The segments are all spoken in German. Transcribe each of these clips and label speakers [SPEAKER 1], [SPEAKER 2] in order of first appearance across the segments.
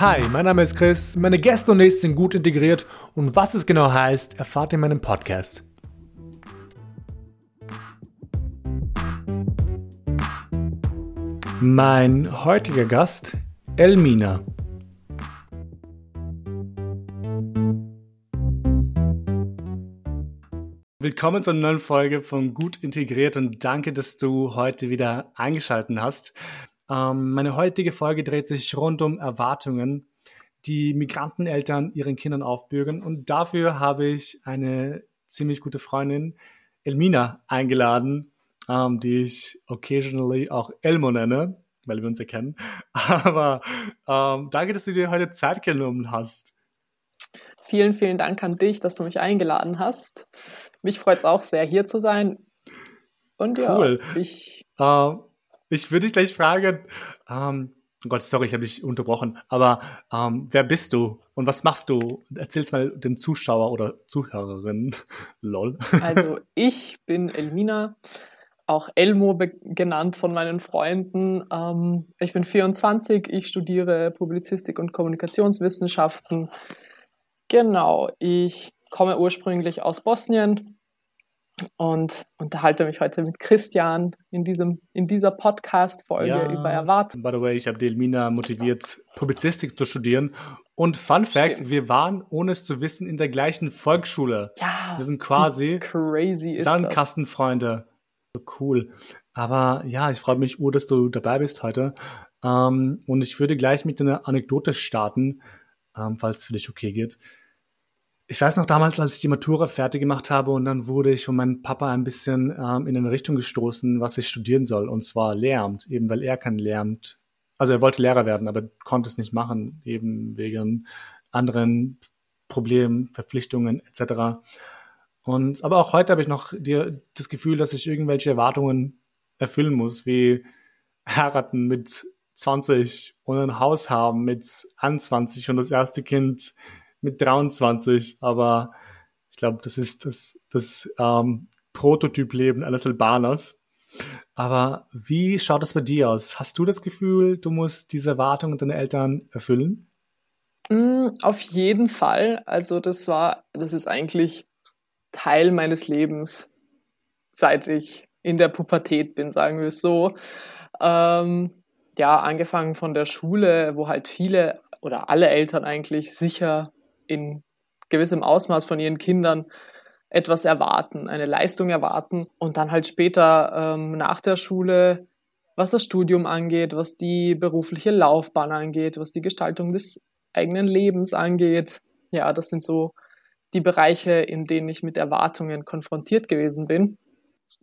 [SPEAKER 1] Hi, mein Name ist Chris, meine Gäste und ich sind gut integriert und was es genau heißt, erfahrt ihr in meinem Podcast. Mein heutiger Gast, Elmina. Willkommen zur neuen Folge von Gut Integriert und danke, dass du heute wieder eingeschaltet hast. Ähm, meine heutige Folge dreht sich rund um Erwartungen, die Migranteneltern ihren Kindern aufbürgen. Und dafür habe ich eine ziemlich gute Freundin, Elmina, eingeladen, ähm, die ich occasionally auch Elmo nenne, weil wir uns ja kennen. Aber ähm, danke, dass du dir heute Zeit genommen hast.
[SPEAKER 2] Vielen, vielen Dank an dich, dass du mich eingeladen hast. Mich freut es auch sehr, hier zu sein. Und ja, cool. ich.
[SPEAKER 1] Uh, ich würde dich gleich fragen, ähm, oh Gott, sorry, ich habe dich unterbrochen, aber ähm, wer bist du und was machst du? Erzähl's mal dem Zuschauer oder Zuhörerin. Lol.
[SPEAKER 2] Also, ich bin Elmina, auch Elmo genannt von meinen Freunden. Ähm, ich bin 24, ich studiere Publizistik und Kommunikationswissenschaften. Genau, ich komme ursprünglich aus Bosnien, und unterhalte mich heute mit Christian in, diesem, in dieser Podcast-Folge ja, über Erwartungen.
[SPEAKER 1] By the way, ich habe Delmina motiviert, Publizistik zu studieren. Und Fun Fact, Stimmt. wir waren, ohne es zu wissen, in der gleichen Volksschule. Ja. Wir sind quasi
[SPEAKER 2] crazy
[SPEAKER 1] Sandkastenfreunde. So cool. Aber ja, ich freue mich, Ur, dass du dabei bist heute. Ähm, und ich würde gleich mit einer Anekdote starten, ähm, falls es für dich okay geht. Ich weiß noch damals, als ich die Matura fertig gemacht habe und dann wurde ich von meinem Papa ein bisschen ähm, in eine Richtung gestoßen, was ich studieren soll, und zwar Lehramt, eben weil er kein Lehramt, also er wollte Lehrer werden, aber konnte es nicht machen, eben wegen anderen Problemen, Verpflichtungen etc. Und aber auch heute habe ich noch die, das Gefühl, dass ich irgendwelche Erwartungen erfüllen muss, wie heiraten mit 20 und ein Haus haben mit 21 und das erste Kind mit 23, aber ich glaube, das ist das, das ähm, Prototypleben eines Albaners. Aber wie schaut das bei dir aus? Hast du das Gefühl, du musst diese Erwartungen deiner Eltern erfüllen?
[SPEAKER 2] Mm, auf jeden Fall. Also das war, das ist eigentlich Teil meines Lebens, seit ich in der Pubertät bin, sagen wir es so. Ähm, ja, angefangen von der Schule, wo halt viele oder alle Eltern eigentlich sicher in gewissem Ausmaß von ihren Kindern etwas erwarten, eine Leistung erwarten und dann halt später ähm, nach der Schule, was das Studium angeht, was die berufliche Laufbahn angeht, was die Gestaltung des eigenen Lebens angeht. Ja, das sind so die Bereiche, in denen ich mit Erwartungen konfrontiert gewesen bin.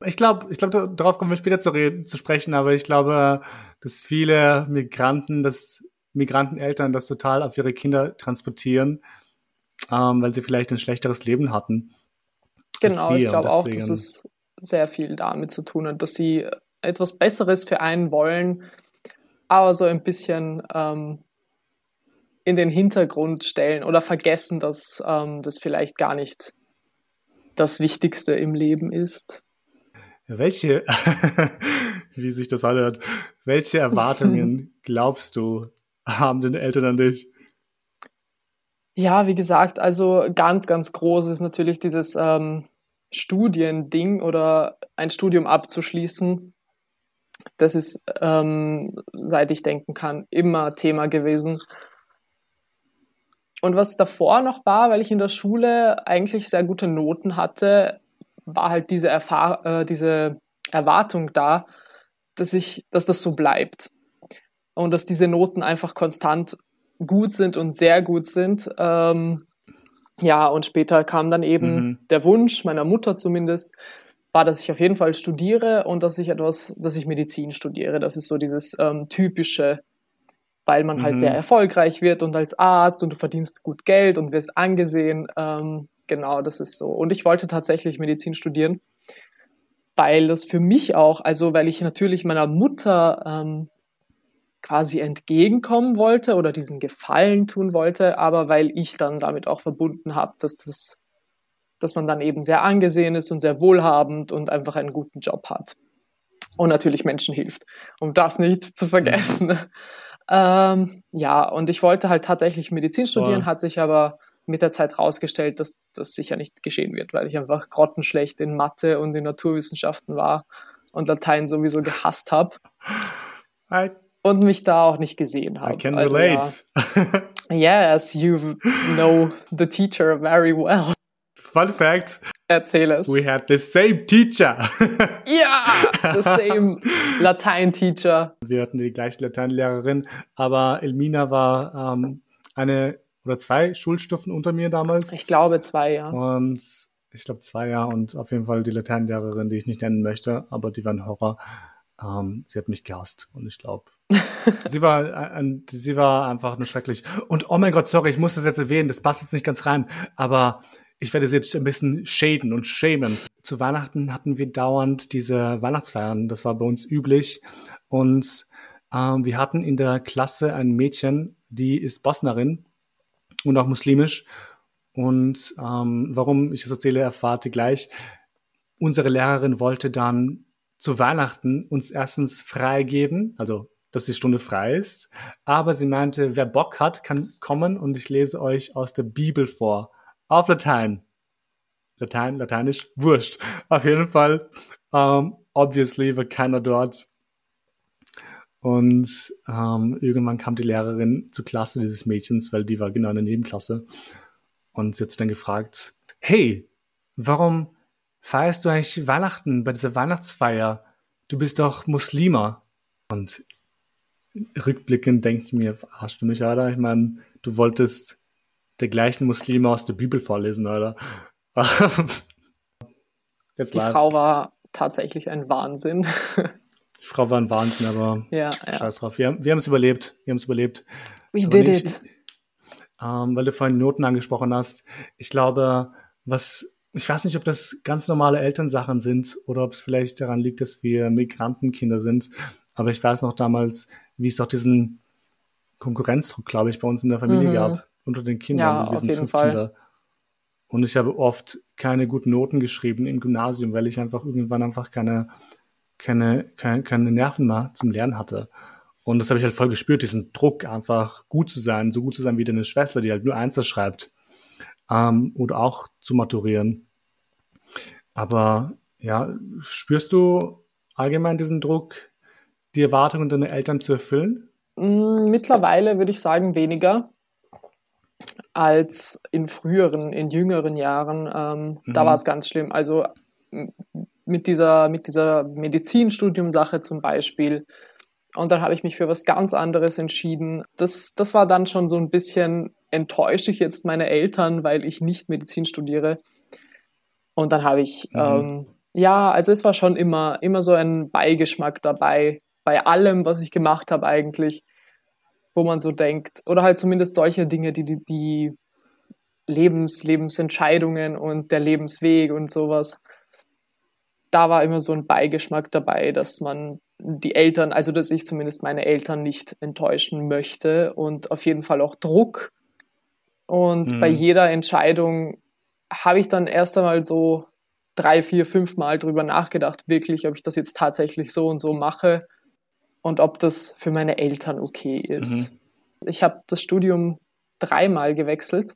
[SPEAKER 1] Ich glaube, ich glaube, darauf kommen wir später zu, reden, zu sprechen, aber ich glaube, dass viele Migranten, dass Migranteneltern das total auf ihre Kinder transportieren ähm, weil sie vielleicht ein schlechteres Leben hatten.
[SPEAKER 2] Genau, ich glaube auch, dass es sehr viel damit zu tun hat, dass sie etwas Besseres für einen wollen, aber so ein bisschen ähm, in den Hintergrund stellen oder vergessen, dass ähm, das vielleicht gar nicht das Wichtigste im Leben ist.
[SPEAKER 1] Welche, wie sich das anhört, welche Erwartungen glaubst du, haben denn Eltern an dich?
[SPEAKER 2] Ja, wie gesagt, also ganz, ganz groß ist natürlich dieses ähm, Studiending oder ein Studium abzuschließen. Das ist, ähm, seit ich denken kann, immer Thema gewesen. Und was davor noch war, weil ich in der Schule eigentlich sehr gute Noten hatte, war halt diese, Erfahr äh, diese Erwartung da, dass ich, dass das so bleibt. Und dass diese Noten einfach konstant gut sind und sehr gut sind. Ähm, ja, und später kam dann eben mhm. der Wunsch meiner Mutter zumindest, war, dass ich auf jeden Fall studiere und dass ich etwas, dass ich Medizin studiere. Das ist so dieses ähm, typische, weil man halt mhm. halt sehr erfolgreich wird und als Arzt und du verdienst gut Geld und wirst angesehen. Ähm, genau, das ist so. Und ich wollte tatsächlich Medizin studieren, weil das für mich auch, also weil ich natürlich meiner Mutter ähm, quasi entgegenkommen wollte oder diesen Gefallen tun wollte, aber weil ich dann damit auch verbunden habe, dass das, dass man dann eben sehr angesehen ist und sehr wohlhabend und einfach einen guten Job hat. Und natürlich Menschen hilft, um das nicht zu vergessen. Ähm, ja, und ich wollte halt tatsächlich Medizin studieren, hat sich aber mit der Zeit rausgestellt, dass das sicher nicht geschehen wird, weil ich einfach grottenschlecht in Mathe und in Naturwissenschaften war und Latein sowieso gehasst habe. Und mich da auch nicht gesehen habe.
[SPEAKER 1] I can also, relate.
[SPEAKER 2] Ja. yes, you know the teacher very well.
[SPEAKER 1] Fun fact.
[SPEAKER 2] Erzähl es.
[SPEAKER 1] We had the same teacher.
[SPEAKER 2] ja, the same Latein-Teacher.
[SPEAKER 1] Wir hatten die gleiche Lateinlehrerin, aber Elmina war ähm, eine oder zwei Schulstufen unter mir damals.
[SPEAKER 2] Ich glaube zwei, ja.
[SPEAKER 1] Und ich glaube zwei, ja. Und auf jeden Fall die Lateinlehrerin, die ich nicht nennen möchte, aber die war ein Horror. Ähm, sie hat mich gehasst und ich glaube, sie war ein, sie war einfach nur schrecklich. Und oh mein Gott, sorry, ich muss das jetzt erwähnen, das passt jetzt nicht ganz rein, aber ich werde sie jetzt ein bisschen schäden und schämen. Zu Weihnachten hatten wir dauernd diese Weihnachtsfeiern. Das war bei uns üblich. Und ähm, wir hatten in der Klasse ein Mädchen, die ist Bosnerin und auch muslimisch. Und ähm, warum ich das erzähle, erfahrt ihr gleich. Unsere Lehrerin wollte dann zu Weihnachten uns erstens freigeben, also dass die Stunde frei ist. Aber sie meinte, wer Bock hat, kann kommen und ich lese euch aus der Bibel vor auf Latein. Latein, Lateinisch, wurscht. Auf jeden Fall, um, ähm, obviously war keiner dort. Und um, ähm, irgendwann kam die Lehrerin zur Klasse dieses Mädchens, weil die war genau in der Nebenklasse. Und sie hat dann gefragt, hey, warum feierst du eigentlich Weihnachten bei dieser Weihnachtsfeier? Du bist doch Muslima. Und rückblickend denke ich mir, verarschst du mich, Alter? Ich meine, du wolltest der gleichen Muslime aus der Bibel vorlesen, oder?
[SPEAKER 2] Jetzt Die leid. Frau war tatsächlich ein Wahnsinn.
[SPEAKER 1] Die Frau war ein Wahnsinn, aber
[SPEAKER 2] ja,
[SPEAKER 1] scheiß drauf. Wir, wir haben es überlebt. Wir haben es überlebt.
[SPEAKER 2] We aber did nicht, it.
[SPEAKER 1] Ähm, weil du vorhin Noten angesprochen hast. Ich glaube, was, ich weiß nicht, ob das ganz normale Elternsachen sind oder ob es vielleicht daran liegt, dass wir Migrantenkinder sind. Aber ich weiß noch damals, wie es auch diesen Konkurrenzdruck, glaube ich, bei uns in der Familie mhm. gab unter den Kindern.
[SPEAKER 2] Ja, wir sind fünf Fall. Kinder.
[SPEAKER 1] Und ich habe oft keine guten Noten geschrieben im Gymnasium, weil ich einfach irgendwann einfach keine, keine, keine, keine Nerven mehr zum Lernen hatte. Und das habe ich halt voll gespürt, diesen Druck, einfach gut zu sein, so gut zu sein wie deine Schwester, die halt nur Einser schreibt. Ähm, oder auch zu maturieren. Aber ja, spürst du allgemein diesen Druck, die Erwartungen deiner Eltern zu erfüllen?
[SPEAKER 2] Mm, mittlerweile würde ich sagen weniger als in früheren, in jüngeren Jahren. Ähm, mhm. Da war es ganz schlimm. Also mit dieser, mit dieser Medizinstudium-Sache zum Beispiel. Und dann habe ich mich für was ganz anderes entschieden. Das, das war dann schon so ein bisschen, enttäusche ich jetzt meine Eltern, weil ich nicht Medizin studiere. Und dann habe ich, mhm. ähm, ja, also es war schon immer, immer so ein Beigeschmack dabei, bei allem, was ich gemacht habe eigentlich wo man so denkt, oder halt zumindest solche Dinge, die die, die Lebens, Lebensentscheidungen und der Lebensweg und sowas. Da war immer so ein Beigeschmack dabei, dass man die Eltern, also dass ich zumindest meine Eltern nicht enttäuschen möchte und auf jeden Fall auch Druck. Und mhm. bei jeder Entscheidung habe ich dann erst einmal so drei, vier, fünf Mal drüber nachgedacht, wirklich, ob ich das jetzt tatsächlich so und so mache und ob das für meine Eltern okay ist. Mhm. Ich habe das Studium dreimal gewechselt.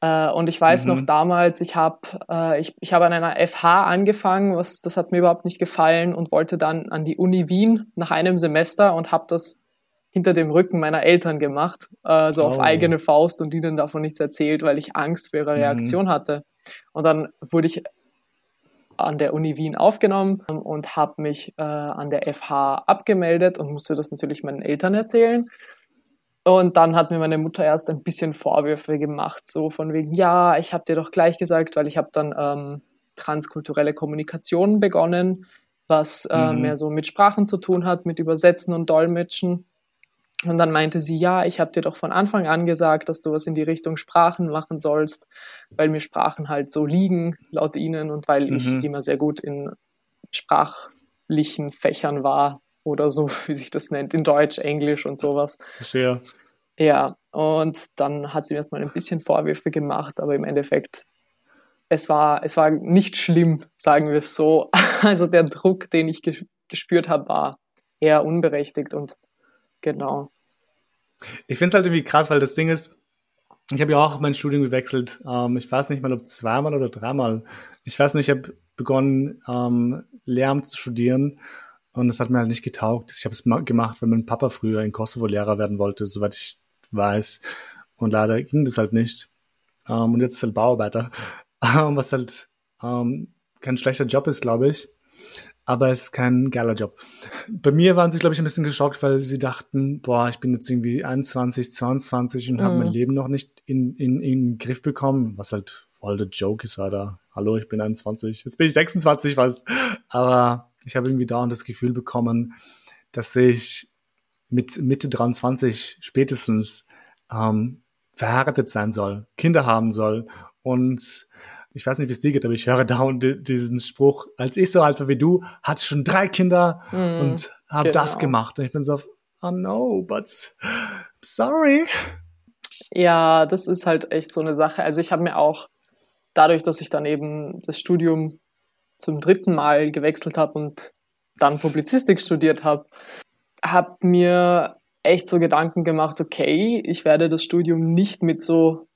[SPEAKER 2] Äh, und ich weiß mhm. noch damals, ich habe äh, ich, ich hab an einer FH angefangen, was, das hat mir überhaupt nicht gefallen und wollte dann an die Uni Wien nach einem Semester und habe das hinter dem Rücken meiner Eltern gemacht, äh, so oh. auf eigene Faust und ihnen davon nichts erzählt, weil ich Angst für ihre mhm. Reaktion hatte. Und dann wurde ich an der Uni Wien aufgenommen und habe mich äh, an der FH abgemeldet und musste das natürlich meinen Eltern erzählen. Und dann hat mir meine Mutter erst ein bisschen Vorwürfe gemacht, so von wegen, ja, ich habe dir doch gleich gesagt, weil ich habe dann ähm, transkulturelle Kommunikation begonnen, was äh, mhm. mehr so mit Sprachen zu tun hat, mit Übersetzen und Dolmetschen. Und dann meinte sie, ja, ich habe dir doch von Anfang an gesagt, dass du was in die Richtung Sprachen machen sollst, weil mir Sprachen halt so liegen, laut ihnen, und weil mhm. ich immer sehr gut in sprachlichen Fächern war oder so, wie sich das nennt, in Deutsch, Englisch und sowas.
[SPEAKER 1] Verstehe.
[SPEAKER 2] Ja, und dann hat sie mir erstmal ein bisschen Vorwürfe gemacht, aber im Endeffekt, es war, es war nicht schlimm, sagen wir es so. Also der Druck, den ich gespürt habe, war eher unberechtigt und Genau.
[SPEAKER 1] Ich finde es halt irgendwie krass, weil das Ding ist, ich habe ja auch mein Studium gewechselt. Ähm, ich weiß nicht mal, ob zweimal oder dreimal. Ich weiß nicht, ich habe begonnen, ähm, Lehramt zu studieren und das hat mir halt nicht getaugt. Ich habe es gemacht, weil mein Papa früher in Kosovo Lehrer werden wollte, soweit ich weiß. Und leider ging das halt nicht. Ähm, und jetzt ist halt Bauarbeiter, was halt ähm, kein schlechter Job ist, glaube ich aber es ist kein geiler Job. Bei mir waren sie, glaube ich, ein bisschen geschockt, weil sie dachten, boah, ich bin jetzt irgendwie 21, 22 und mm. habe mein mhm. Leben noch nicht in, in, in den Griff bekommen, was halt voll der Joke ist, Alter. Hallo, ich bin 21, jetzt bin ich 26 fast. Aber ich habe irgendwie dauernd das Gefühl bekommen, dass ich mit Mitte 23 spätestens ähm, verheiratet sein soll, Kinder haben soll und ich weiß nicht, wie es dir geht, aber ich höre dauernd diesen Spruch, als ich so alt war wie du, hatte schon drei Kinder mm, und habe genau. das gemacht. Und ich bin so, oh no, but sorry.
[SPEAKER 2] Ja, das ist halt echt so eine Sache. Also ich habe mir auch dadurch, dass ich dann eben das Studium zum dritten Mal gewechselt habe und dann Publizistik studiert habe, habe mir echt so Gedanken gemacht, okay, ich werde das Studium nicht mit so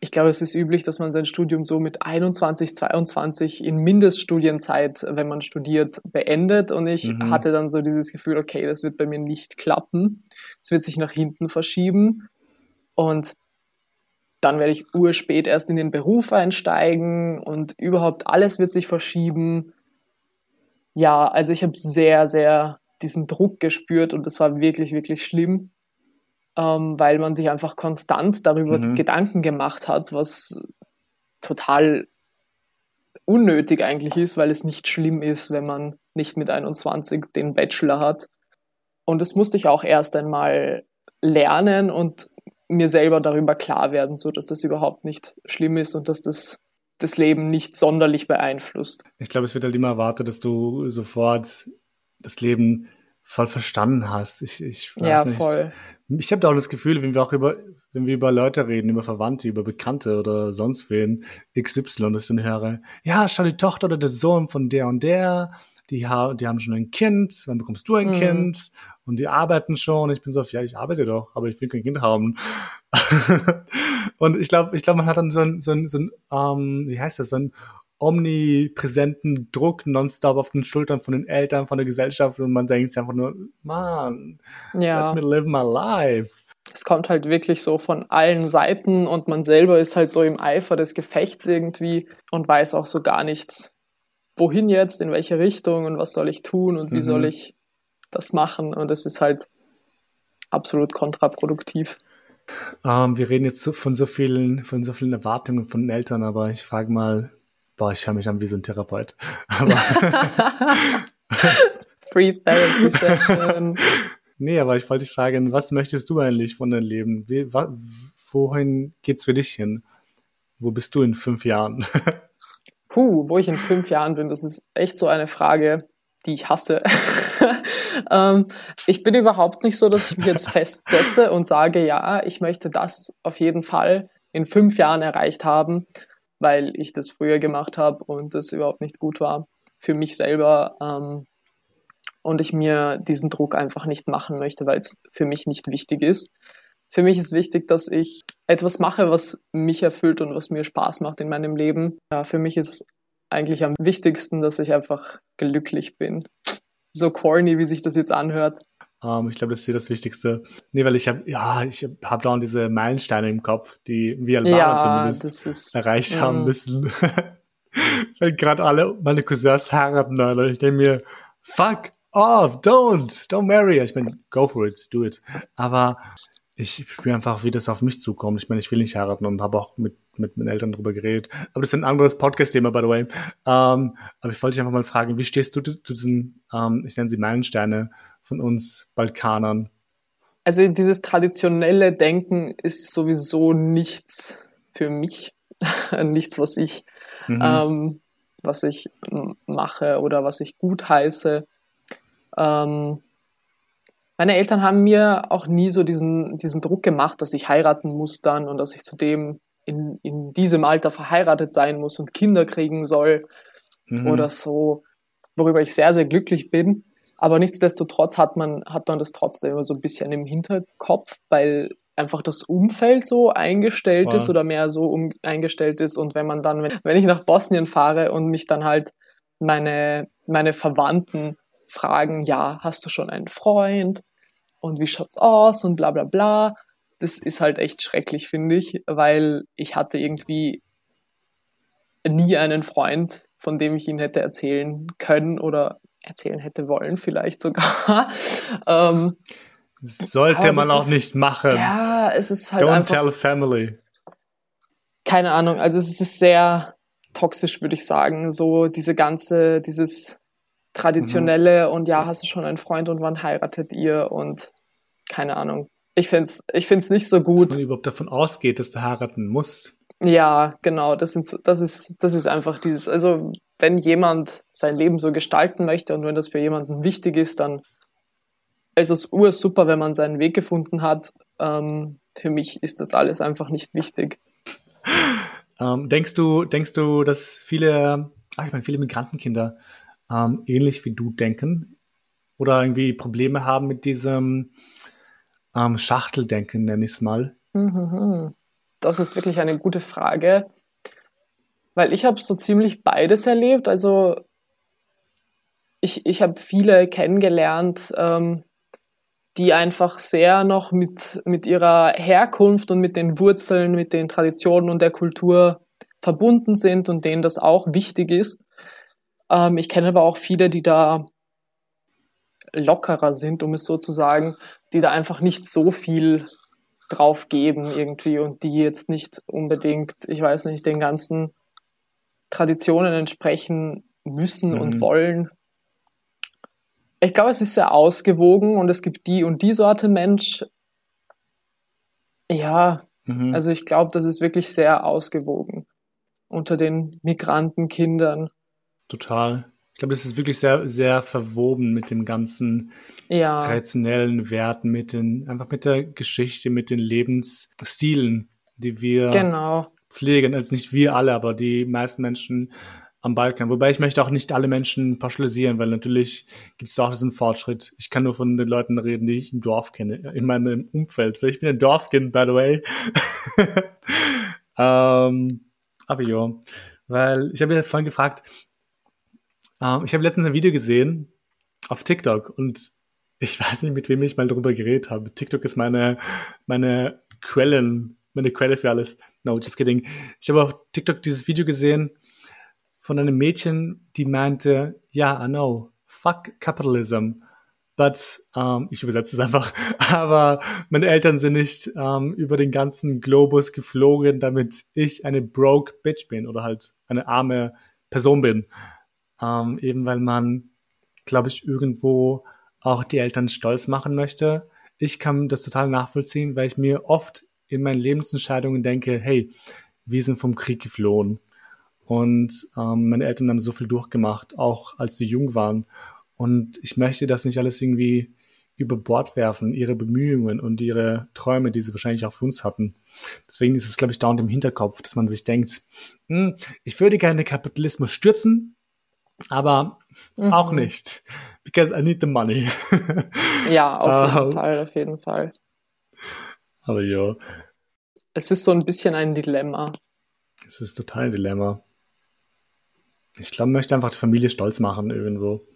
[SPEAKER 2] ich glaube, es ist üblich, dass man sein Studium so mit 21, 22 in Mindeststudienzeit, wenn man studiert, beendet. Und ich mhm. hatte dann so dieses Gefühl, okay, das wird bei mir nicht klappen. Es wird sich nach hinten verschieben. Und dann werde ich urspät erst in den Beruf einsteigen und überhaupt alles wird sich verschieben. Ja, also ich habe sehr, sehr diesen Druck gespürt und das war wirklich, wirklich schlimm ähm, weil man sich einfach konstant darüber mhm. Gedanken gemacht hat, was total unnötig eigentlich ist, weil es nicht schlimm ist, wenn man nicht mit 21 den Bachelor hat. Und das musste ich auch erst einmal lernen und mir selber darüber klar werden, so dass das überhaupt nicht schlimm ist und dass das das Leben nicht sonderlich beeinflusst.
[SPEAKER 1] Ich glaube, es wird halt immer erwartet, dass du sofort das Leben voll verstanden hast. Ich, ich weiß ja, nicht. Voll. Ich habe da auch das Gefühl, wenn wir auch über, wenn wir über Leute reden, über Verwandte, über Bekannte oder sonst wen, XY, das dann höre, ja, schau die Tochter oder der Sohn von der und der, die, ha die haben schon ein Kind, dann bekommst du ein mhm. Kind und die arbeiten schon. Ich bin so, ja, ich arbeite doch, aber ich will kein Kind haben. und ich glaube, ich glaube, man hat dann so ein, so ein, so ein ähm, wie heißt das, so ein omnipräsenten Druck nonstop auf den Schultern von den Eltern, von der Gesellschaft und man denkt sich einfach nur, man, ja. let me live my life.
[SPEAKER 2] Es kommt halt wirklich so von allen Seiten und man selber ist halt so im Eifer des Gefechts irgendwie und weiß auch so gar nichts, wohin jetzt, in welche Richtung und was soll ich tun und wie mhm. soll ich das machen und es ist halt absolut kontraproduktiv.
[SPEAKER 1] Ähm, wir reden jetzt von so vielen, von so vielen Erwartungen von den Eltern, aber ich frage mal, Boah, ich höre mich an wie so ein Therapeut. Aber Free Therapy Session. nee, aber ich wollte dich fragen, was möchtest du eigentlich von deinem Leben? Wie, wohin geht's für dich hin? Wo bist du in fünf Jahren?
[SPEAKER 2] Puh, wo ich in fünf Jahren bin, das ist echt so eine Frage, die ich hasse. ähm, ich bin überhaupt nicht so, dass ich mich jetzt festsetze und sage, ja, ich möchte das auf jeden Fall in fünf Jahren erreicht haben, weil ich das früher gemacht habe und das überhaupt nicht gut war für mich selber ähm, und ich mir diesen Druck einfach nicht machen möchte, weil es für mich nicht wichtig ist. Für mich ist wichtig, dass ich etwas mache, was mich erfüllt und was mir Spaß macht in meinem Leben. Ja, für mich ist eigentlich am wichtigsten, dass ich einfach glücklich bin. So corny, wie sich das jetzt anhört.
[SPEAKER 1] Um, ähm, ich glaube, das ist hier das Wichtigste. Nee, weil ich habe, ja, ich habe da diese Meilensteine im Kopf, die wir Albaner ja, zumindest ist, erreicht mh. haben mm. müssen. weil gerade alle meine Cousins heiraten, Alter. Ich denke mir, fuck off, don't, don't marry. Ich meine, go for it, do it. Aber ich spüre einfach, wie das auf mich zukommt. Ich meine, ich will nicht heiraten und habe auch mit, mit meinen Eltern darüber geredet. Aber das ist ein anderes Podcast-Thema, by the way. Ähm, aber ich wollte dich einfach mal fragen, wie stehst du zu diesen, ähm, ich nenne sie Meilensteine von uns Balkanern?
[SPEAKER 2] Also dieses traditionelle Denken ist sowieso nichts für mich. nichts, was ich, mhm. ähm, was ich mache oder was ich gut heiße. Ähm, meine Eltern haben mir auch nie so diesen, diesen Druck gemacht, dass ich heiraten muss dann und dass ich zudem in, in diesem Alter verheiratet sein muss und Kinder kriegen soll mhm. oder so, worüber ich sehr, sehr glücklich bin. Aber nichtsdestotrotz hat man, hat man das trotzdem immer so ein bisschen im Hinterkopf, weil einfach das Umfeld so eingestellt wow. ist oder mehr so um, eingestellt ist. Und wenn man dann, wenn, wenn ich nach Bosnien fahre und mich dann halt meine, meine Verwandten fragen, ja, hast du schon einen Freund? Und wie schaut's aus? Und bla bla bla. Das ist halt echt schrecklich, finde ich, weil ich hatte irgendwie nie einen Freund, von dem ich ihn hätte erzählen können oder erzählen hätte wollen, vielleicht sogar. ähm,
[SPEAKER 1] Sollte man auch ist, nicht machen.
[SPEAKER 2] Ja, es ist halt
[SPEAKER 1] Don't
[SPEAKER 2] einfach,
[SPEAKER 1] tell family.
[SPEAKER 2] Keine Ahnung, also es ist sehr toxisch, würde ich sagen. So diese ganze, dieses traditionelle mhm. und ja, hast du schon einen Freund und wann heiratet ihr und keine Ahnung. Ich finde es ich find's nicht so gut.
[SPEAKER 1] Dass man überhaupt davon ausgeht, dass du heiraten musst.
[SPEAKER 2] Ja, genau, das, sind, das, ist, das ist einfach dieses, also wenn jemand sein Leben so gestalten möchte und wenn das für jemanden wichtig ist, dann ist es ursuper, wenn man seinen Weg gefunden hat. Ähm, für mich ist das alles einfach nicht wichtig.
[SPEAKER 1] Ähm, denkst du, denkst du, dass viele, ach, ich meine, viele Migrantenkinder ähm, ähnlich wie du denken oder irgendwie Probleme haben mit diesem ähm, Schachteldenken, nenne ich es mal?
[SPEAKER 2] Mhm. Das ist wirklich eine gute Frage, weil ich habe so ziemlich beides erlebt. Also ich, ich habe viele kennengelernt, ähm, die einfach sehr noch mit, mit ihrer Herkunft und mit den Wurzeln, mit den Traditionen und der Kultur verbunden sind und denen das auch wichtig ist. Ähm, ich kenne aber auch viele, die da lockerer sind, um es so zu sagen, die da einfach nicht so viel drauf geben irgendwie und die jetzt nicht unbedingt, ich weiß nicht, den ganzen Traditionen entsprechen müssen mhm. und wollen ich glaube, es ist sehr ausgewogen und es gibt die und die Sorte Mensch. Ja, mhm. also ich glaube, das ist wirklich sehr ausgewogen unter den Migrantenkindern.
[SPEAKER 1] Total. Ich glaube, das ist wirklich sehr, sehr verwoben mit dem ganzen ja. traditionellen Werten, mit den, einfach mit der Geschichte, mit den Lebensstilen, die wir
[SPEAKER 2] genau.
[SPEAKER 1] pflegen. Also nicht wir alle, aber die meisten Menschen am Balkan. Wobei ich möchte auch nicht alle Menschen pauschalisieren, weil natürlich gibt es auch diesen Fortschritt. Ich kann nur von den Leuten reden, die ich im Dorf kenne, in meinem Umfeld. Ich bin ein Dorfkind, by the way. ähm, aber ja, weil ich habe ja vorhin gefragt, ähm, ich habe letztens ein Video gesehen auf TikTok und ich weiß nicht, mit wem ich mal darüber geredet habe. TikTok ist meine, meine Quellen, meine Quelle für alles. No, just kidding. Ich habe auf TikTok dieses Video gesehen, von einem Mädchen, die meinte, ja, I know, fuck capitalism. But, ähm, ich übersetze es einfach, aber meine Eltern sind nicht ähm, über den ganzen Globus geflogen, damit ich eine broke Bitch bin oder halt eine arme Person bin. Ähm, eben weil man, glaube ich, irgendwo auch die Eltern stolz machen möchte. Ich kann das total nachvollziehen, weil ich mir oft in meinen Lebensentscheidungen denke, hey, wir sind vom Krieg geflohen. Und ähm, meine Eltern haben so viel durchgemacht, auch als wir jung waren. Und ich möchte das nicht alles irgendwie über Bord werfen, ihre Bemühungen und ihre Träume, die sie wahrscheinlich auch für uns hatten. Deswegen ist es, glaube ich, dauernd im Hinterkopf, dass man sich denkt, hm, ich würde gerne Kapitalismus stürzen, aber mhm. auch nicht. Because I need the money.
[SPEAKER 2] ja, auf jeden uh, Fall, auf jeden Fall.
[SPEAKER 1] Aber ja.
[SPEAKER 2] Es ist so ein bisschen ein Dilemma.
[SPEAKER 1] Es ist total ein Dilemma. Ich glaube, möchte einfach die Familie stolz machen irgendwo.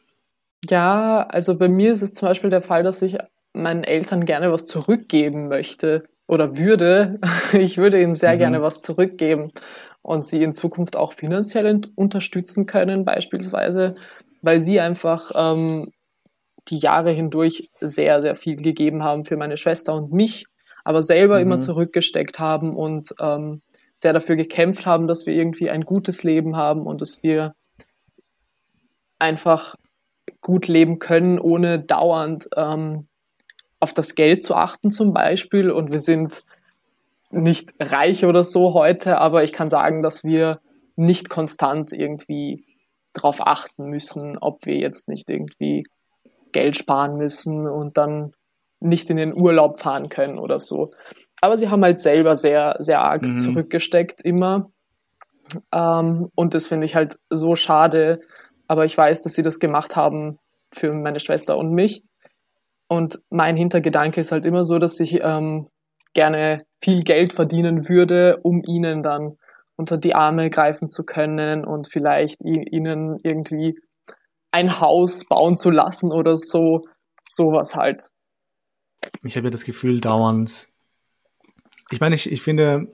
[SPEAKER 2] Ja, also bei mir ist es zum Beispiel der Fall, dass ich meinen Eltern gerne was zurückgeben möchte oder würde. Ich würde ihnen sehr mhm. gerne was zurückgeben und sie in Zukunft auch finanziell unterstützen können, beispielsweise, weil sie einfach ähm, die Jahre hindurch sehr, sehr viel gegeben haben für meine Schwester und mich, aber selber mhm. immer zurückgesteckt haben und ähm, sehr dafür gekämpft haben, dass wir irgendwie ein gutes Leben haben und dass wir einfach gut leben können, ohne dauernd ähm, auf das Geld zu achten zum Beispiel. Und wir sind nicht reich oder so heute, aber ich kann sagen, dass wir nicht konstant irgendwie darauf achten müssen, ob wir jetzt nicht irgendwie Geld sparen müssen und dann nicht in den Urlaub fahren können oder so. Aber sie haben halt selber sehr, sehr arg mhm. zurückgesteckt immer. Ähm, und das finde ich halt so schade. Aber ich weiß, dass sie das gemacht haben, für meine Schwester und mich. Und mein Hintergedanke ist halt immer so, dass ich ähm, gerne viel Geld verdienen würde, um ihnen dann unter die Arme greifen zu können und vielleicht ihnen irgendwie ein Haus bauen zu lassen oder so, sowas halt.
[SPEAKER 1] Ich habe ja das Gefühl dauernd, ich meine, ich, ich finde,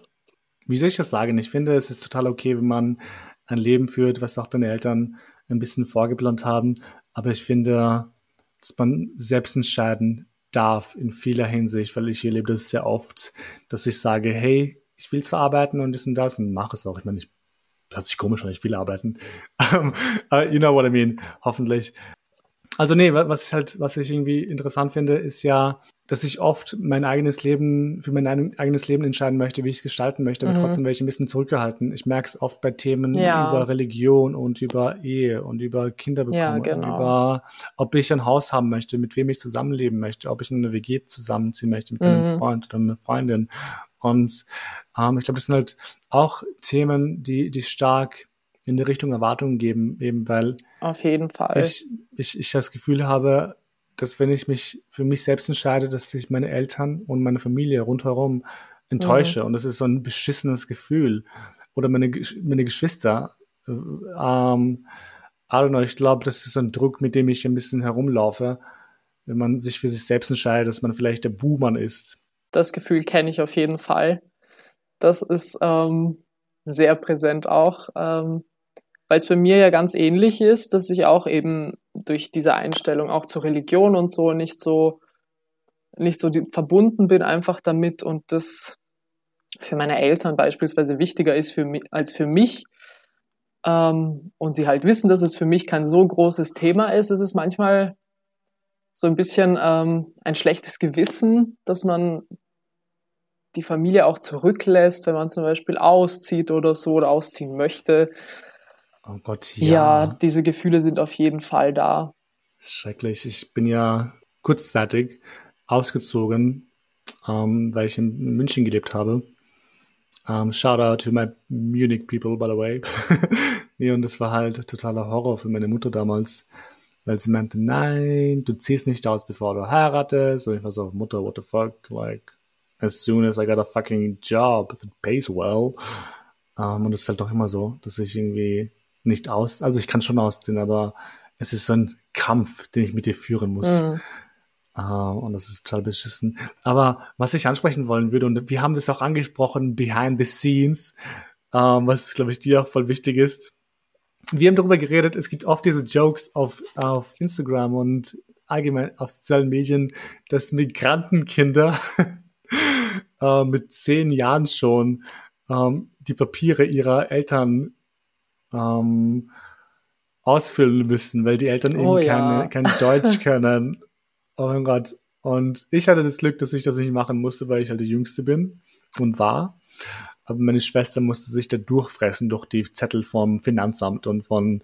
[SPEAKER 1] wie soll ich das sagen? Ich finde, es ist total okay, wenn man ein Leben führt, was auch deine Eltern ein bisschen vorgeplant haben. Aber ich finde, dass man selbst entscheiden darf in vieler Hinsicht, weil ich erlebe das sehr oft, dass ich sage, hey, ich will zwar arbeiten und das und das und mache es auch. Ich meine, ich sich komisch an, ich will arbeiten. uh, you know what I mean, hoffentlich. Also nee, was ich halt, was ich irgendwie interessant finde, ist ja, dass ich oft mein eigenes Leben, für mein eigenes Leben entscheiden möchte, wie ich es gestalten möchte, aber mhm. trotzdem werde ich ein bisschen zurückgehalten. Ich merke es oft bei Themen ja. über Religion und über Ehe und über Kinder bekommen ja, genau. über, ob ich ein Haus haben möchte, mit wem ich zusammenleben möchte, ob ich in eine WG zusammenziehen möchte mit mhm. einem Freund oder einer Freundin. Und ähm, ich glaube, das sind halt auch Themen, die, die stark in die Richtung Erwartungen geben, eben weil
[SPEAKER 2] auf jeden Fall
[SPEAKER 1] ich, ich, ich das Gefühl habe, dass wenn ich mich für mich selbst entscheide, dass ich meine Eltern und meine Familie rundherum enttäusche mhm. und das ist so ein beschissenes Gefühl oder meine, meine Geschwister, äh, ähm, I don't know, ich glaube, das ist so ein Druck, mit dem ich ein bisschen herumlaufe, wenn man sich für sich selbst entscheidet, dass man vielleicht der Buhmann ist.
[SPEAKER 2] Das Gefühl kenne ich auf jeden Fall. Das ist ähm, sehr präsent auch. Ähm, weil es bei mir ja ganz ähnlich ist, dass ich auch eben durch diese Einstellung auch zur Religion und so nicht so nicht so die, verbunden bin einfach damit und das für meine Eltern beispielsweise wichtiger ist für mich, als für mich ähm, und sie halt wissen, dass es für mich kein so großes Thema ist, ist es manchmal so ein bisschen ähm, ein schlechtes Gewissen, dass man die Familie auch zurücklässt, wenn man zum Beispiel auszieht oder so oder ausziehen möchte.
[SPEAKER 1] Oh Gott, ja.
[SPEAKER 2] Ja, diese Gefühle sind auf jeden Fall da.
[SPEAKER 1] Schrecklich. Ich bin ja kurzzeitig ausgezogen, ähm, weil ich in München gelebt habe. Um, ähm, shout out to my Munich people, by the way. nee, und das war halt totaler Horror für meine Mutter damals, weil sie meinte, nein, du ziehst nicht aus, bevor du heiratest. Und ich war so, Mutter, what the fuck? Like, as soon as I got a fucking job that pays well. Um, ähm, und es ist halt doch immer so, dass ich irgendwie nicht aus, also ich kann schon ausziehen, aber es ist so ein Kampf, den ich mit dir führen muss. Mhm. Uh, und das ist total beschissen. Aber was ich ansprechen wollen würde, und wir haben das auch angesprochen, behind the scenes, uh, was, glaube ich, dir auch voll wichtig ist. Wir haben darüber geredet, es gibt oft diese Jokes auf, auf Instagram und allgemein auf sozialen Medien, dass Migrantenkinder uh, mit zehn Jahren schon um, die Papiere ihrer Eltern ähm, ausfüllen müssen, weil die Eltern oh, eben ja. keine, kein Deutsch können. oh mein Gott. Und ich hatte das Glück, dass ich das nicht machen musste, weil ich halt die Jüngste bin und war. Aber meine Schwester musste sich da durchfressen durch die Zettel vom Finanzamt und von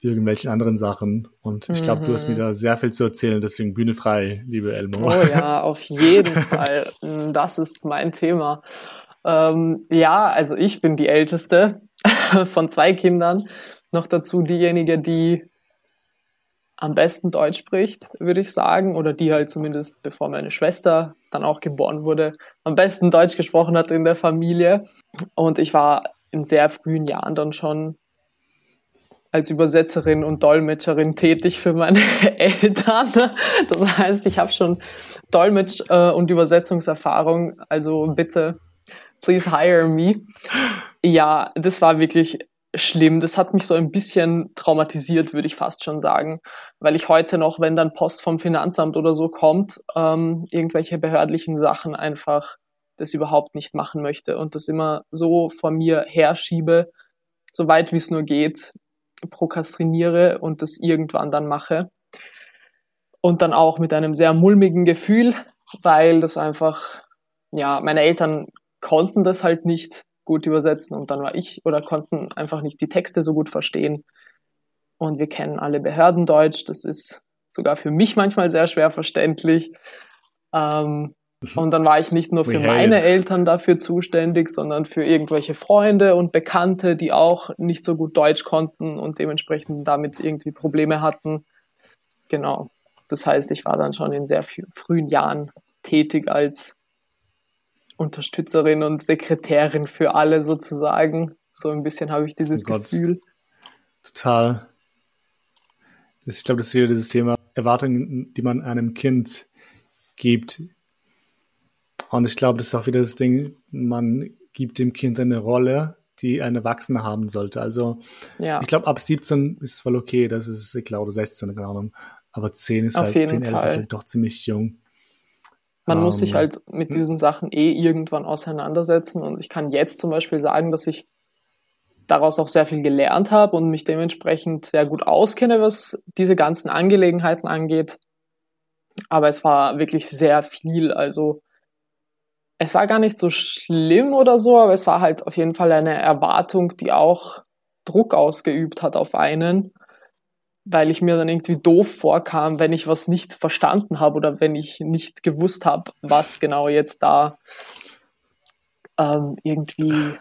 [SPEAKER 1] irgendwelchen anderen Sachen. Und ich glaube, mhm. du hast mir mhm. da sehr viel zu erzählen, deswegen Bühne frei, liebe Elmo.
[SPEAKER 2] Oh ja, auf jeden Fall. Das ist mein Thema. Ähm, ja, also ich bin die Älteste von zwei Kindern. Noch dazu diejenige, die am besten Deutsch spricht, würde ich sagen, oder die halt zumindest, bevor meine Schwester dann auch geboren wurde, am besten Deutsch gesprochen hat in der Familie. Und ich war in sehr frühen Jahren dann schon als Übersetzerin und Dolmetscherin tätig für meine Eltern. Das heißt, ich habe schon Dolmetsch- äh, und Übersetzungserfahrung. Also bitte please hire me. Ja, das war wirklich schlimm. Das hat mich so ein bisschen traumatisiert, würde ich fast schon sagen, weil ich heute noch, wenn dann Post vom Finanzamt oder so kommt, ähm, irgendwelche behördlichen Sachen einfach das überhaupt nicht machen möchte und das immer so vor mir herschiebe, so weit wie es nur geht, prokrastiniere und das irgendwann dann mache. Und dann auch mit einem sehr mulmigen Gefühl, weil das einfach, ja, meine Eltern konnten das halt nicht gut übersetzen und dann war ich oder konnten einfach nicht die Texte so gut verstehen. Und wir kennen alle Behördendeutsch, das ist sogar für mich manchmal sehr schwer verständlich. Ähm, mhm. und dann war ich nicht nur für meine Eltern dafür zuständig, sondern für irgendwelche Freunde und Bekannte, die auch nicht so gut Deutsch konnten und dementsprechend damit irgendwie Probleme hatten. genau. Das heißt, ich war dann schon in sehr frühen Jahren tätig als Unterstützerin und Sekretärin für alle sozusagen. So ein bisschen habe ich dieses oh Gefühl.
[SPEAKER 1] Total. Ich glaube, das ist wieder dieses Thema Erwartungen, die man einem Kind gibt. Und ich glaube, das ist auch wieder das Ding, man gibt dem Kind eine Rolle, die ein Erwachsener haben sollte. Also ja. ich glaube, ab 17 ist es voll okay, das ist, ich glaube, 16, keine Ahnung. Aber 10 ist Auf halt, 10, 11 Fall. ist halt doch ziemlich jung.
[SPEAKER 2] Man um, muss sich ähm, halt mit hm. diesen Sachen eh irgendwann auseinandersetzen. Und ich kann jetzt zum Beispiel sagen, dass ich daraus auch sehr viel gelernt habe und mich dementsprechend sehr gut auskenne, was diese ganzen Angelegenheiten angeht. Aber es war wirklich sehr viel. Also es war gar nicht so schlimm oder so, aber es war halt auf jeden Fall eine Erwartung, die auch Druck ausgeübt hat auf einen, weil ich mir dann irgendwie doof vorkam, wenn ich was nicht verstanden habe oder wenn ich nicht gewusst habe, was genau jetzt da ähm, irgendwie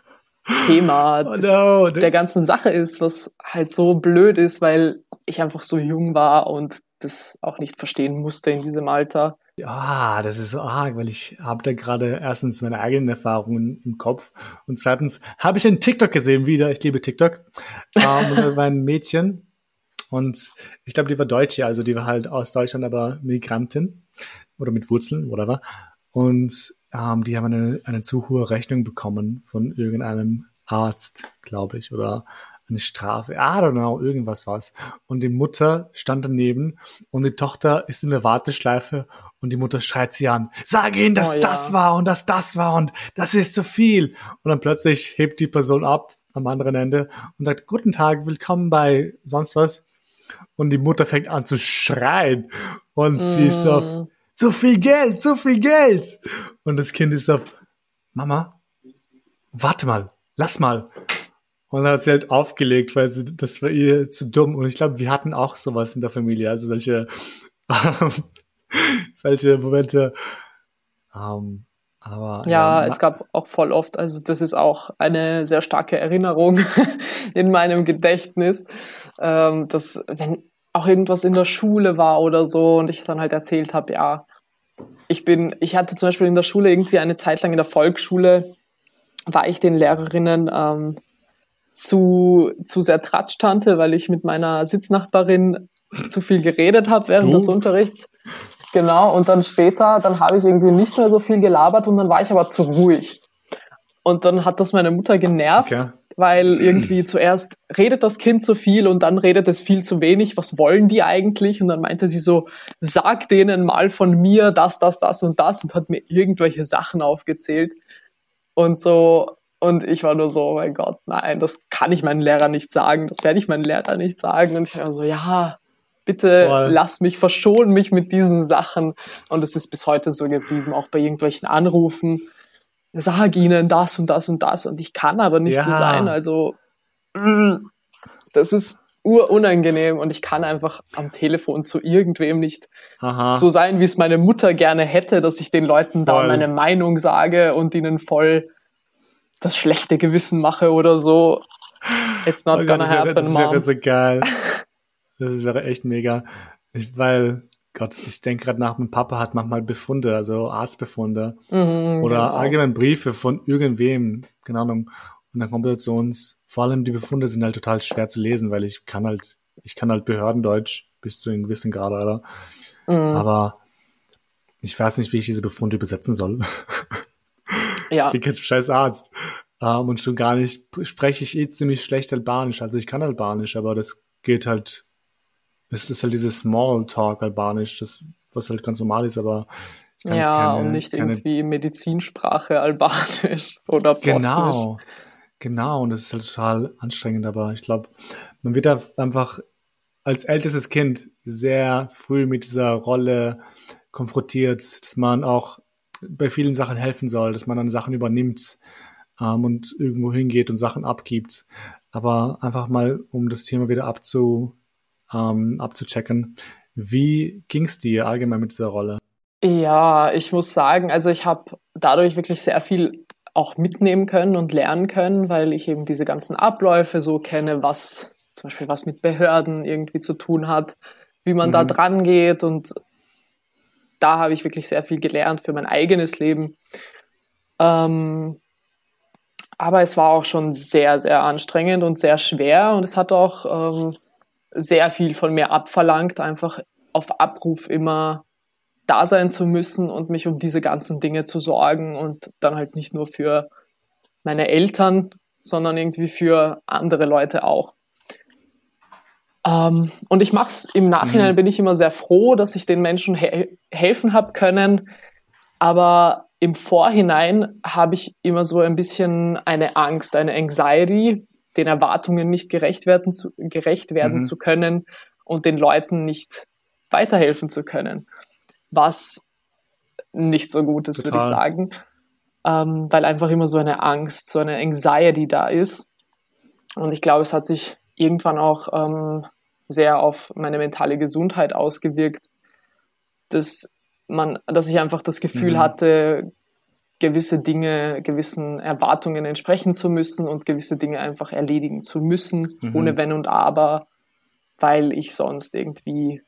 [SPEAKER 2] Thema oh no. der ganzen Sache ist, was halt so blöd ist, weil ich einfach so jung war und das auch nicht verstehen musste in diesem Alter.
[SPEAKER 1] Ja, das ist so arg, weil ich habe da gerade erstens meine eigenen Erfahrungen im Kopf und zweitens habe ich einen TikTok gesehen wieder. Ich liebe TikTok. Ähm, war ein Mädchen und ich glaube, die war Deutsche, also die war halt aus Deutschland, aber Migrantin oder mit Wurzeln, whatever. Und ähm, die haben eine, eine zu hohe Rechnung bekommen von irgendeinem Arzt, glaube ich, oder eine Strafe. I don't know, irgendwas was. Und die Mutter stand daneben und die Tochter ist in der Warteschleife und die Mutter schreit sie an. Sag ihnen, dass oh, ja. das war und dass das war und das ist zu viel. Und dann plötzlich hebt die Person ab am anderen Ende und sagt, guten Tag, willkommen bei sonst was. Und die Mutter fängt an zu schreien und mm. sie ist auf, mm zu viel Geld, zu viel Geld. Und das Kind ist so, Mama, warte mal, lass mal. Und dann hat sie halt aufgelegt, weil sie, das war ihr zu dumm. Und ich glaube, wir hatten auch sowas in der Familie, also solche, solche Momente. Ähm, aber,
[SPEAKER 2] ja, ja, es gab auch voll oft, also das ist auch eine sehr starke Erinnerung in meinem Gedächtnis, ähm, dass wenn auch irgendwas in der Schule war oder so und ich dann halt erzählt habe, ja, ich bin, ich hatte zum Beispiel in der Schule irgendwie eine Zeit lang in der Volksschule, war ich den Lehrerinnen ähm, zu, zu sehr Tratsch-Tante, weil ich mit meiner Sitznachbarin zu viel geredet habe während du? des Unterrichts. Genau, und dann später, dann habe ich irgendwie nicht mehr so viel gelabert und dann war ich aber zu ruhig. Und dann hat das meine Mutter genervt. Okay weil irgendwie zuerst redet das Kind zu viel und dann redet es viel zu wenig. Was wollen die eigentlich? Und dann meinte sie so, sag denen mal von mir das, das, das und das und hat mir irgendwelche Sachen aufgezählt. Und so, und ich war nur so, oh mein Gott, nein, das kann ich meinen Lehrer nicht sagen, das werde ich meinen Lehrer nicht sagen. Und ich war so, ja, bitte Voll. lass mich, verschonen mich mit diesen Sachen. Und es ist bis heute so geblieben, auch bei irgendwelchen Anrufen sag ihnen das und das und das und ich kann aber nicht ja. so sein. Also mm, das ist urunangenehm und ich kann einfach am Telefon zu irgendwem nicht Aha. so sein, wie es meine Mutter gerne hätte, dass ich den Leuten voll. da meine Meinung sage und ihnen voll das schlechte Gewissen mache oder so. It's not oh gonna Gott, happen,
[SPEAKER 1] Das wäre so geil. Das wäre echt mega. Ich, weil Gott, ich denke gerade nach, mein Papa hat manchmal Befunde, also Arztbefunde mhm, oder genau. allgemein Briefe von irgendwem, keine Ahnung. Und dann kommt er zu uns. Vor allem die Befunde sind halt total schwer zu lesen, weil ich kann halt, ich kann halt Behördendeutsch bis zu einem gewissen Grad, oder? Mhm. Aber ich weiß nicht, wie ich diese Befunde übersetzen soll. Ja. Ich bin kein scheiß Arzt. Um, ähm, und schon gar nicht spreche ich eh ziemlich schlecht Albanisch. Also ich kann Albanisch, aber das geht halt es ist halt dieses Smalltalk-Albanisch, das, was halt ganz normal ist, aber
[SPEAKER 2] ich kann ja, keine, und nicht keine... irgendwie Medizinsprache Albanisch oder Bosnisch.
[SPEAKER 1] Genau, genau, und das ist halt total anstrengend, aber ich glaube, man wird da einfach als ältestes Kind sehr früh mit dieser Rolle konfrontiert, dass man auch bei vielen Sachen helfen soll, dass man dann Sachen übernimmt ähm, und irgendwo hingeht und Sachen abgibt. Aber einfach mal, um das Thema wieder abzu, ähm, abzuchecken. Wie ging es dir allgemein mit dieser Rolle?
[SPEAKER 2] Ja, ich muss sagen, also ich habe dadurch wirklich sehr viel auch mitnehmen können und lernen können, weil ich eben diese ganzen Abläufe so kenne, was zum Beispiel was mit Behörden irgendwie zu tun hat, wie man mhm. da dran geht und da habe ich wirklich sehr viel gelernt für mein eigenes Leben. Ähm, aber es war auch schon sehr, sehr anstrengend und sehr schwer und es hat auch ähm, sehr viel von mir abverlangt, einfach auf Abruf immer da sein zu müssen und mich um diese ganzen Dinge zu sorgen und dann halt nicht nur für meine Eltern, sondern irgendwie für andere Leute auch. Ähm, und ich mache es im Nachhinein, mhm. bin ich immer sehr froh, dass ich den Menschen he helfen habe können. Aber im Vorhinein habe ich immer so ein bisschen eine Angst, eine Anxiety, den Erwartungen nicht gerecht werden zu, gerecht werden mhm. zu können und den Leuten nicht weiterhelfen zu können. Was nicht so gut ist, würde ich sagen. Ähm, weil einfach immer so eine Angst, so eine Anxiety da ist. Und ich glaube, es hat sich irgendwann auch ähm, sehr auf meine mentale Gesundheit ausgewirkt, dass man, dass ich einfach das Gefühl mhm. hatte, gewisse Dinge, gewissen Erwartungen entsprechen zu müssen und gewisse Dinge einfach erledigen zu müssen, mhm. ohne Wenn und Aber, weil ich sonst irgendwie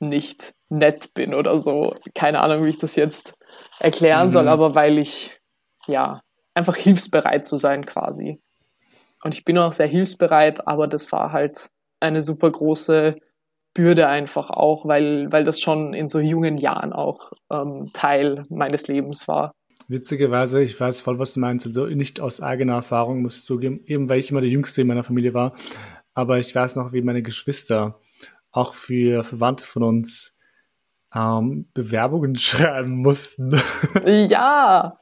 [SPEAKER 2] nicht nett bin oder so. Keine Ahnung, wie ich das jetzt erklären mhm. soll, aber weil ich, ja, einfach hilfsbereit zu sein quasi. Und ich bin auch sehr hilfsbereit, aber das war halt eine super große Bürde einfach auch, weil, weil das schon in so jungen Jahren auch ähm, Teil meines Lebens war.
[SPEAKER 1] Witzigerweise, ich weiß voll, was du meinst, also nicht aus eigener Erfahrung, muss ich zugeben, eben weil ich immer der Jüngste in meiner Familie war, aber ich weiß noch, wie meine Geschwister auch für Verwandte von uns ähm, Bewerbungen schreiben mussten.
[SPEAKER 2] Ja,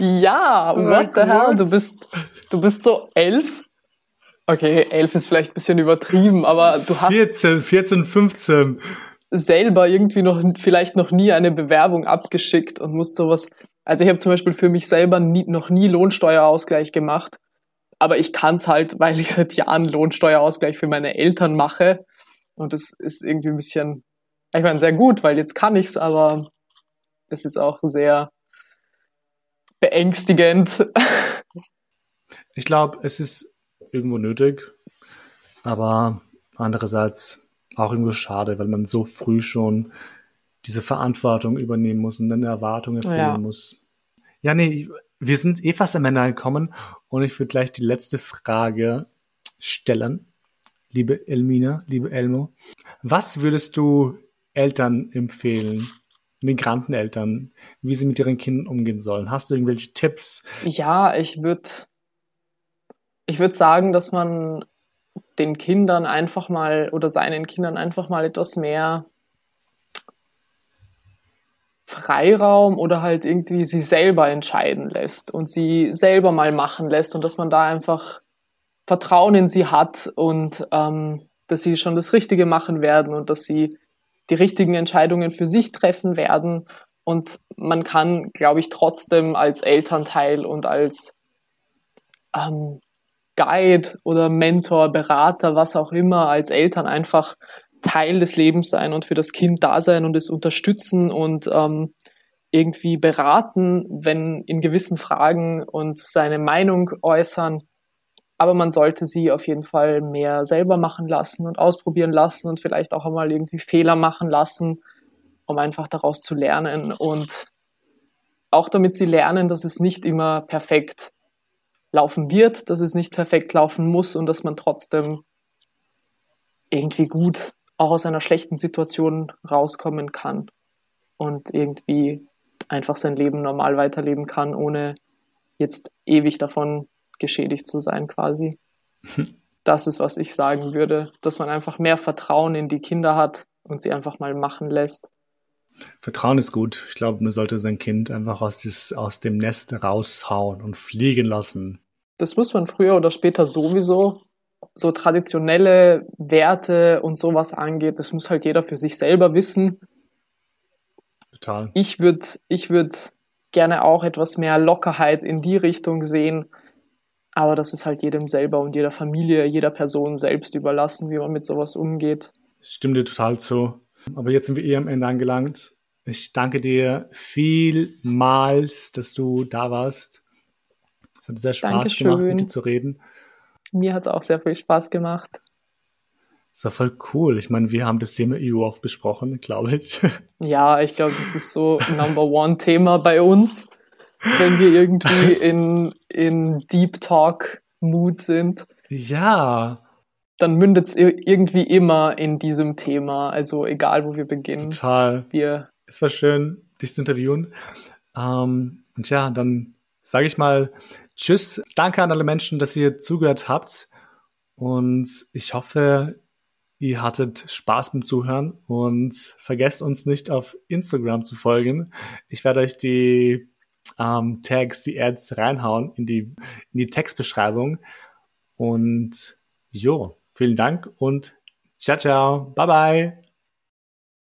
[SPEAKER 2] ja, what the hell, du bist, du bist so elf? Okay, elf ist vielleicht ein bisschen übertrieben, aber du hast
[SPEAKER 1] 14, 14, 15
[SPEAKER 2] selber irgendwie noch vielleicht noch nie eine Bewerbung abgeschickt und musst sowas. Also ich habe zum Beispiel für mich selber nie, noch nie Lohnsteuerausgleich gemacht, aber ich kann es halt, weil ich seit Jahren Lohnsteuerausgleich für meine Eltern mache und das ist irgendwie ein bisschen, ich meine sehr gut, weil jetzt kann ich's, aber es ist auch sehr beängstigend.
[SPEAKER 1] Ich glaube, es ist irgendwo nötig, aber andererseits auch irgendwo schade, weil man so früh schon diese Verantwortung übernehmen muss und eine Erwartung erfüllen ja. muss. Ja, nee, wir sind eh fast am Ende angekommen und ich würde gleich die letzte Frage stellen. Liebe Elmina, liebe Elmo, was würdest du Eltern empfehlen, Migranteneltern, wie sie mit ihren Kindern umgehen sollen? Hast du irgendwelche Tipps?
[SPEAKER 2] Ja, ich würde ich würde sagen, dass man den Kindern einfach mal oder seinen Kindern einfach mal etwas mehr Freiraum oder halt irgendwie sie selber entscheiden lässt und sie selber mal machen lässt und dass man da einfach Vertrauen in sie hat und ähm, dass sie schon das Richtige machen werden und dass sie die richtigen Entscheidungen für sich treffen werden. Und man kann, glaube ich, trotzdem als Elternteil und als ähm, Guide oder Mentor, Berater, was auch immer, als Eltern einfach Teil des Lebens sein und für das Kind da sein und es unterstützen und ähm, irgendwie beraten, wenn in gewissen Fragen und seine Meinung äußern. Aber man sollte sie auf jeden Fall mehr selber machen lassen und ausprobieren lassen und vielleicht auch einmal irgendwie Fehler machen lassen, um einfach daraus zu lernen und auch damit sie lernen, dass es nicht immer perfekt laufen wird, dass es nicht perfekt laufen muss und dass man trotzdem irgendwie gut auch aus einer schlechten Situation rauskommen kann und irgendwie einfach sein Leben normal weiterleben kann, ohne jetzt ewig davon geschädigt zu sein quasi. Das ist, was ich sagen würde, dass man einfach mehr Vertrauen in die Kinder hat und sie einfach mal machen lässt.
[SPEAKER 1] Vertrauen ist gut. Ich glaube, man sollte sein Kind einfach aus, des, aus dem Nest raushauen und fliegen lassen
[SPEAKER 2] das muss man früher oder später sowieso. So traditionelle Werte und sowas angeht, das muss halt jeder für sich selber wissen.
[SPEAKER 1] Total.
[SPEAKER 2] Ich würde ich würd gerne auch etwas mehr Lockerheit in die Richtung sehen. Aber das ist halt jedem selber und jeder Familie, jeder Person selbst überlassen, wie man mit sowas umgeht.
[SPEAKER 1] Ich stimme dir total zu. Aber jetzt sind wir eh am Ende angelangt. Ich danke dir vielmals, dass du da warst. Es hat sehr Spaß Dankeschön. gemacht, mit dir zu reden.
[SPEAKER 2] Mir hat es auch sehr viel Spaß gemacht.
[SPEAKER 1] ist ja voll cool. Ich meine, wir haben das Thema EU oft besprochen, glaube ich.
[SPEAKER 2] Ja, ich glaube, das ist so Number One Thema bei uns, wenn wir irgendwie in, in Deep Talk Mood sind.
[SPEAKER 1] Ja.
[SPEAKER 2] Dann mündet es irgendwie immer in diesem Thema. Also egal, wo wir beginnen.
[SPEAKER 1] Total.
[SPEAKER 2] Wir
[SPEAKER 1] es war schön, dich zu interviewen. Ähm, und ja, dann sage ich mal Tschüss. Danke an alle Menschen, dass ihr zugehört habt. Und ich hoffe, ihr hattet Spaß beim Zuhören und vergesst uns nicht auf Instagram zu folgen. Ich werde euch die ähm, Tags, die Ads reinhauen in die, in die Textbeschreibung. Und jo, vielen Dank und ciao, ciao. Bye, bye.